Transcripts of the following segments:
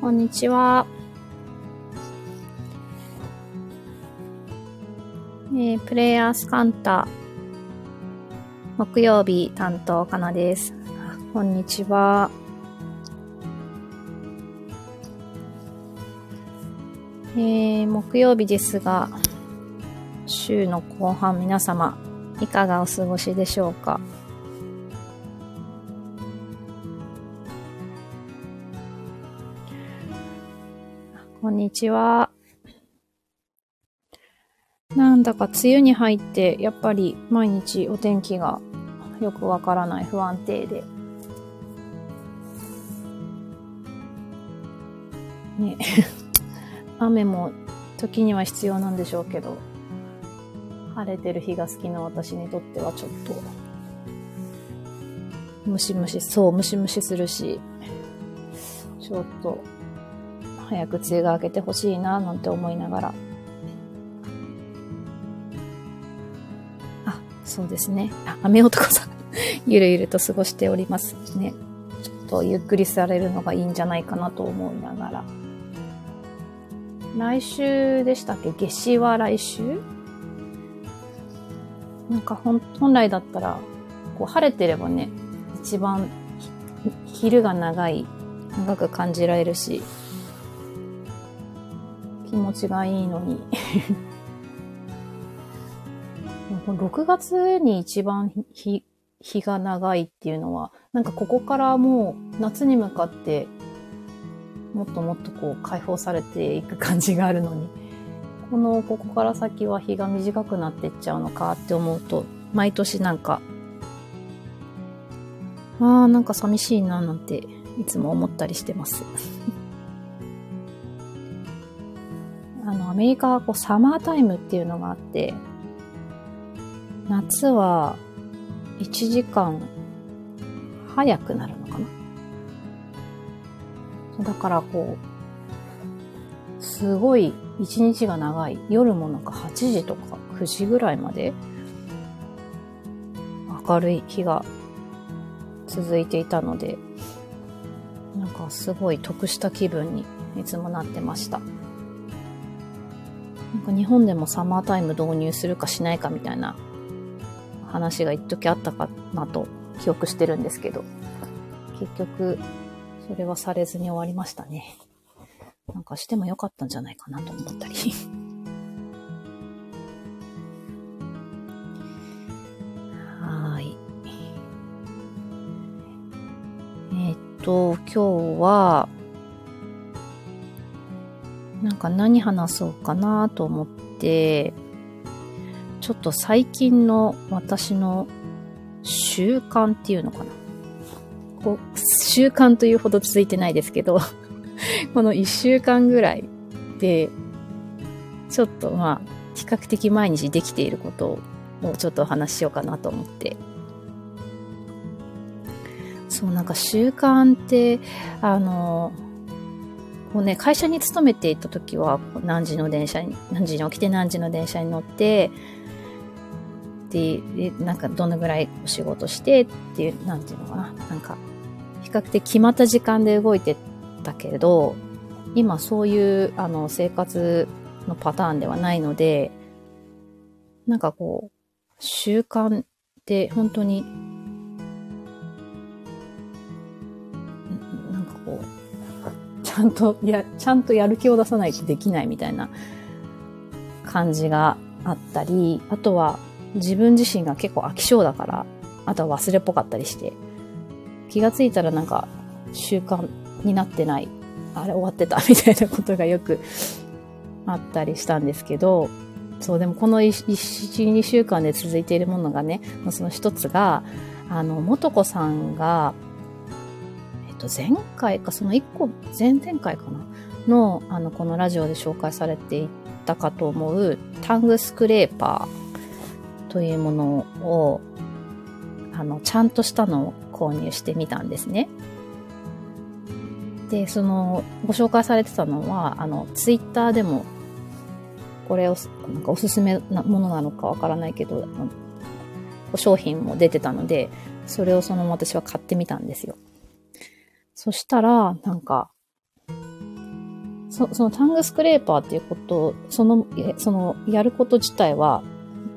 こんにちは。えー、プレイヤースカンタ、木曜日担当かなです。こんにちは。えー、木曜日ですが、週の後半皆様、いかがお過ごしでしょうか？こんにちは。なんだか梅雨に入って、やっぱり毎日お天気がよくわからない不安定で。ね。雨も時には必要なんでしょうけど、晴れてる日が好きな私にとってはちょっと、ムシムシ、そう、ムシムシするし、ちょっと、早く梅雨が明けてほしいな、なんて思いながら。あ、そうですね。あ、雨男さん ゆるゆると過ごしておりますね。ちょっとゆっくりされるのがいいんじゃないかなと思いながら。来週でしたっけ？夏至は来週？なんか本来だったら、こう晴れてればね、一番昼が長い、長く感じられるし、気持ちがいいのに。6月に一番日、日が長いっていうのは、なんかここからもう夏に向かってもっともっとこう解放されていく感じがあるのに、この、ここから先は日が短くなっていっちゃうのかって思うと、毎年なんか、ああ、なんか寂しいななんていつも思ったりしてます。あの、アメリカはこうサマータイムっていうのがあって、夏は1時間早くなるのかな？だからこう、すごい一日が長い。夜もなんか8時とか9時ぐらいまで明るい日が続いていたので、なんかすごい得した気分にいつもなってました。なんか日本でもサマータイム導入するかしないかみたいな話が一時あったかなと記憶してるんですけど、結局それはされずに終わりましたね。なんかしてもよかったんじゃないかなと思ったり。はい。え、っと、今日は、なんか何話そうかなと思って、ちょっと最近の私の習慣っていうのかな。こう、習慣というほど続いてないですけど この一週間ぐらいで、ちょっとまあ、比較的毎日できていることをちょっとお話しようかなと思って。そう、なんか習慣って、あの、こうね、会社に勤めていた時は、何時の電車に、何時に起きて何時の電車に乗って、で、なんかどのぐらいお仕事してっていう、なんていうのかな。なんか、比較的決まった時間で動いてたけれど、今そういうあの生活のパターンではないので、なんかこう、習慣って本当に、ゃんとや、ちゃんとやる気を出さないとできないみたいな感じがあったり、あとは自分自身が結構飽き性だから、あとは忘れっぽかったりして、気がついたらなんか習慣になってない、あれ終わってた みたいなことがよくあったりしたんですけど、そう、でもこの1、2週間で続いているものがね、その一つが、あの、もとこさんが、と、前回か、その1個、前々回かな？の、あの、このラジオで紹介されていたかと思う、タングスクレーパーというものを、あの、ちゃんとしたのを購入してみたんですね。で、その、ご紹介されてたのは、あの、ツイッターでも、これを、なんかおすすめなものなのかわからないけど、商品も出てたので、それをその私は買ってみたんですよ。そしたら、なんか、そそのタングスクレーパーっていうことその、その、やること自体は、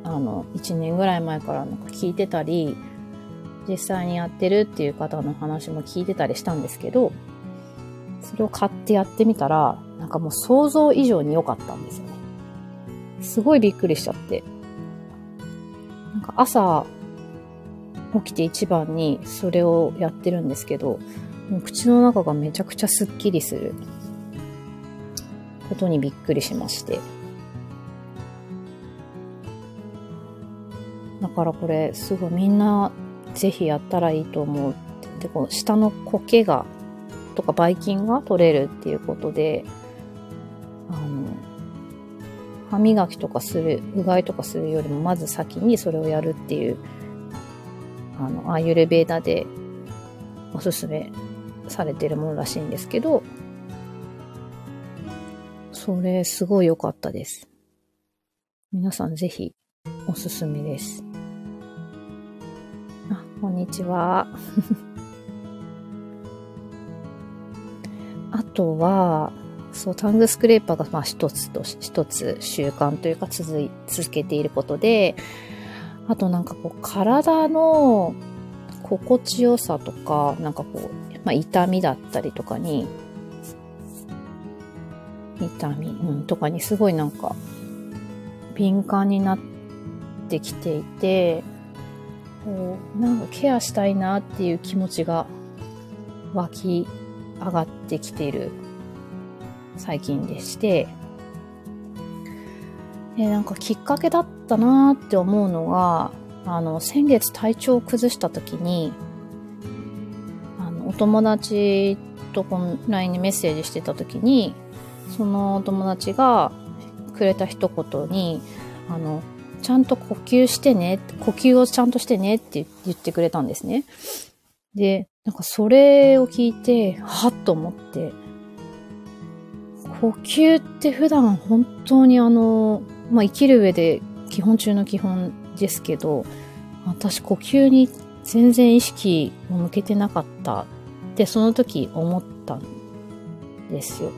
あの、1年ぐらい前からなんか聞いてたり、実際にやってるっていう方の話も聞いてたりしたんですけど、それを買ってやってみたら、なんかもう想像以上に良かったんですよね。すごいびっくりしちゃって。なんか朝、起きて一番にそれをやってるんですけど、もう口の中がめちゃくちゃスッキリすることにびっくりしまして。だからこれ、すごいみんなぜひやったらいいと思う。で、この下の苔が、とかばい菌が取れるっていうことで、あの、歯磨きとかする、うがいとかするよりもまず先にそれをやるっていう、あの、アーユルベーダでおすすめされてるものらしいんですけど、それすごい良かったです。皆さんぜひおすすめです。あ、こんにちは。あとは、そう、タングスクレーパーがまあ一つと、一つ習慣というか続い、続けていることで、あとなんかこう体の心地よさとか、なんかこう、まあ痛みだったりとかに、痛み、うん、とかにすごいなんか敏感になってきていて、こう、なんかケアしたいなっていう気持ちが湧き上がってきている最近でして、で、なんかきっかけだったなって思うのが、あの、先月体調を崩した時に、お友達とこの LINE にメッセージしてた時に、そのお友達がくれた一言に、あの、ちゃんと呼吸してね、呼吸をちゃんとしてねって言ってくれたんですね。で、なんかそれを聞いて、はっと思って、呼吸って普段本当にあの、まあ、生きる上で基本中の基本ですけど、私呼吸に全然意識を向けてなかったってその時思ったんですよ。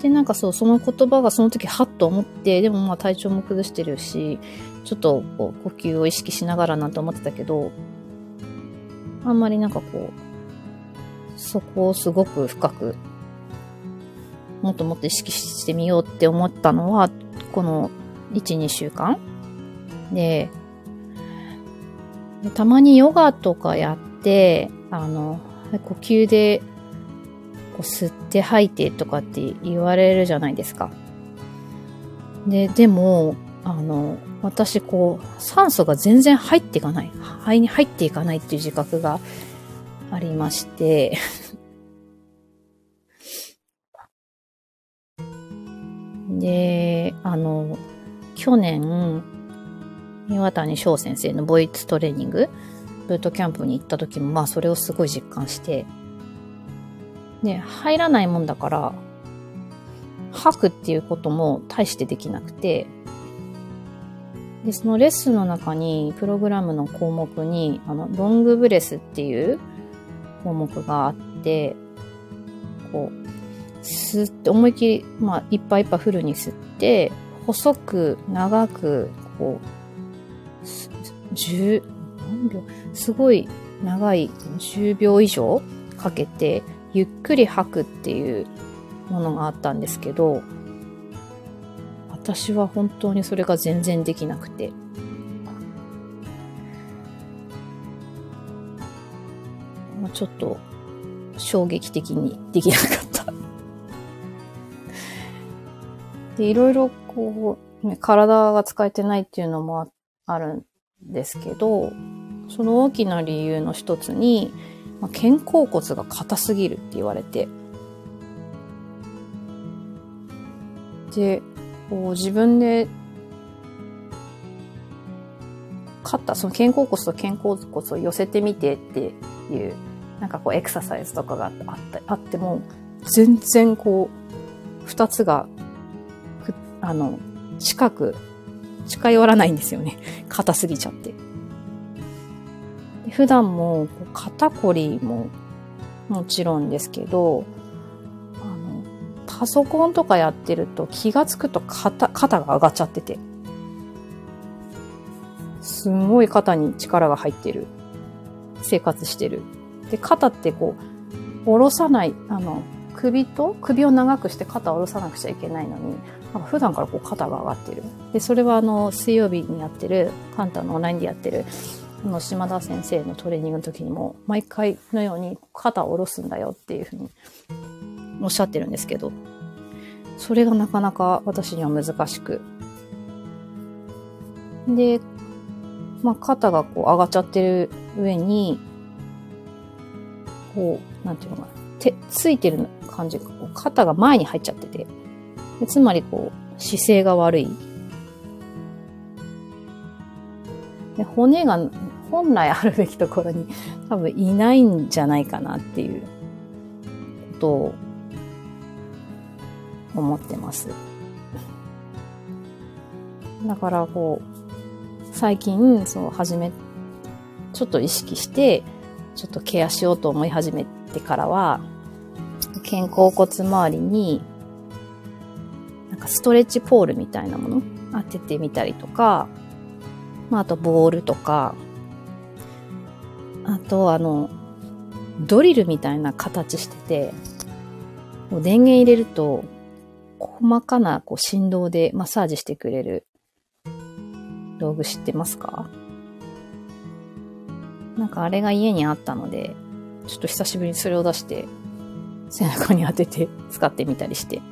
で、なんかそう、その言葉がその時ハッと思って、でもまあ体調も崩してるし、ちょっとこう呼吸を意識しながらなんて思ってたけど、あんまりなんかこう、そこをすごく深く、もっともっと意識してみようって思ったのは、この1、2週間で、たまにヨガとかやって、あの、呼吸でこう吸って吐いてとかって言われるじゃないですか。で、でも、あの、私こう、酸素が全然入っていかない。肺に入っていかないっていう自覚がありまして、で、あの、去年、岩谷翔先生のボイストレーニング、ブートキャンプに行った時も、まあそれをすごい実感して、で、入らないもんだから、吐くっていうことも大してできなくて、で、そのレッスンの中に、プログラムの項目に、あの、ロングブレスっていう項目があって、こう、吸って、思いっきり、まあ、いっぱいいっぱいフルに吸って、細く、長く、こう、10、秒すごい長い10秒以上かけて、ゆっくり吐くっていうものがあったんですけど、私は本当にそれが全然できなくて。ちょっと衝撃的にできなかったで、いろいろこう、体が使えてないっていうのもあるんですけど、その大きな理由の一つに、まあ、肩甲骨が硬すぎるって言われて。で、こう自分で、肩、その肩甲骨と肩甲骨を寄せてみてっていう、なんかこうエクササイズとかがあったあっても、全然こう、二つが、あの、近く、近寄らないんですよね。硬すぎちゃって。普段も肩こりももちろんですけど、あのパソコンとかやってると気がつくと肩、肩が上がっちゃってて。すごい肩に力が入ってる。生活してる。で、肩ってこう、下ろさない、あの、首と首を長くして肩を下ろさなくちゃいけないのに、普段からこう肩が上がってる。で、それはあの、水曜日にやってる、カンタのオンラインでやってる、の、島田先生のトレーニングの時にも、毎回のように肩を下ろすんだよっていうふうにおっしゃってるんですけど、それがなかなか私には難しく。で、まあ、肩がこう上がっちゃってる上に、こう、なんていうのかな、手、ついてる感じが、肩が前に入っちゃってて、でつまりこう、姿勢が悪い。で骨が本来あるべきところに多分いないんじゃないかなっていうことを思ってます。だからこう、最近、そう、始め、ちょっと意識して、ちょっとケアしようと思い始めてからは、肩甲骨周りに、なんかストレッチポールみたいなもの当ててみたりとか、まあ、あとボールとか、あとあの、ドリルみたいな形してて、電源入れると、細かなこう振動でマッサージしてくれる道具知ってますか？なんかあれが家にあったので、ちょっと久しぶりにそれを出して背中に当てて使ってみたりして。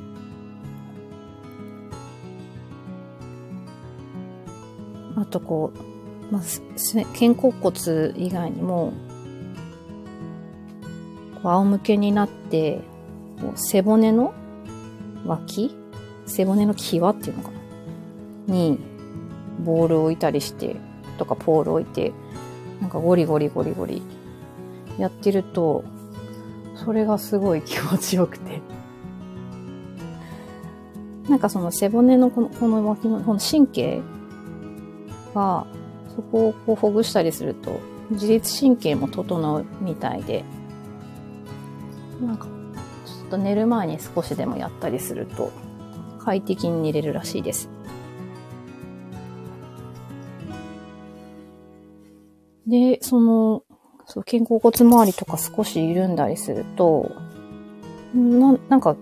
あとこう、まあ、肩甲骨以外にも、こう仰向けになって、こう背骨の脇背骨の際っていうのかな？に、ボールを置いたりして、とかポールを置いて、なんかゴリゴリゴリゴリやってると、それがすごい気持ちよくて。なんかその背骨のこのこの脇のこの神経が、そこをこうほぐしたりすると、自律神経も整うみたいで、なんかちょっと寝る前に少しでもやったりすると快適に寝れるらしいです。で、その、そう肩甲骨周りとか少し緩んだりすると、ななんか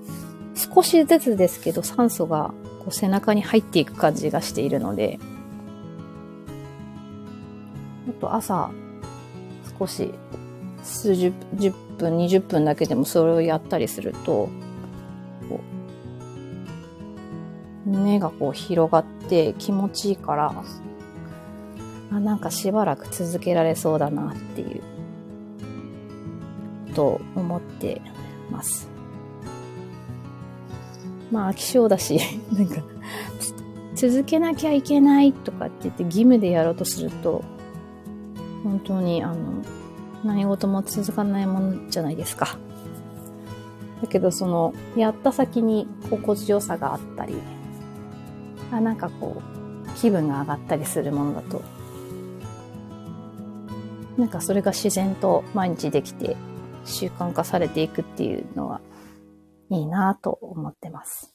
少しずつですけど酸素がこう背中に入っていく感じがしているので、と朝少し数十10分、20分だけでもそれをやったりすると、胸がこう広がって気持ちいいから、あ、なんかしばらく続けられそうだなっていう、と思ってます。まあ飽き性だし、なんか、続けなきゃいけないとかって言って義務でやろうとすると、本当にあの、何事も続かないものじゃないですか。だけどその、やった先に心地よさがあったり、あ、なんかこう、気分が上がったりするものだと、なんかそれが自然と毎日できて習慣化されていくっていうのはいいなと思ってます。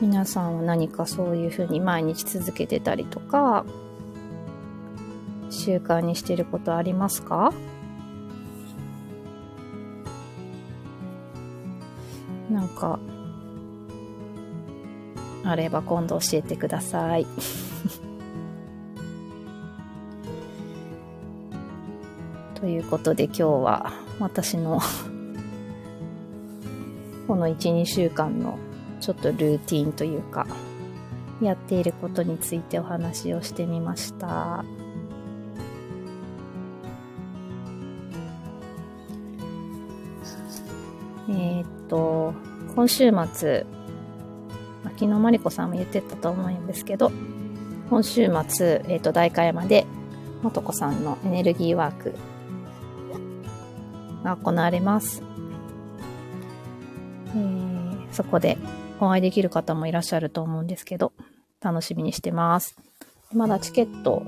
皆さんは何かそういうふうに毎日続けてたりとか、習慣にしてることありますか？なんか、あれば今度教えてください。ということで今日は私のこの1、2週間のちょっとルーティンというか、やっていることについてお話をしてみました。えー、っと、今週末、昨日マリコさんも言ってたと思うんですけど、今週末、えー、っと、大会山で、もとこさんのエネルギーワークが行われます。えー、そこでお会いできる方もいらっしゃると思うんですけど、楽しみにしてます。まだチケット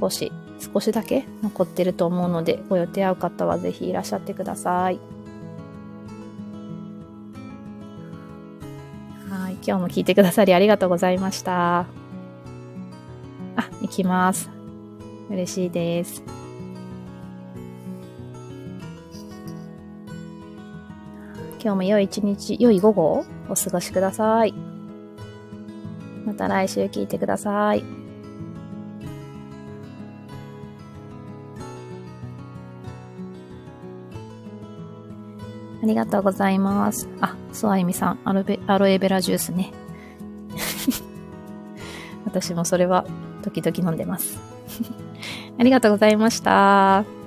少し、少しだけ残ってると思うので、ご予定合う方はぜひいらっしゃってください。はい、今日も聞いてくださりありがとうございました。あ、行きます。嬉しいです。今日も良い一日、良い午後をお過ごしください。また来週聞いてください。ありがとうございます。あ、そうあゆみさん、アロベアロエベラジュースね。私もそれは時々飲んでます。ありがとうございました。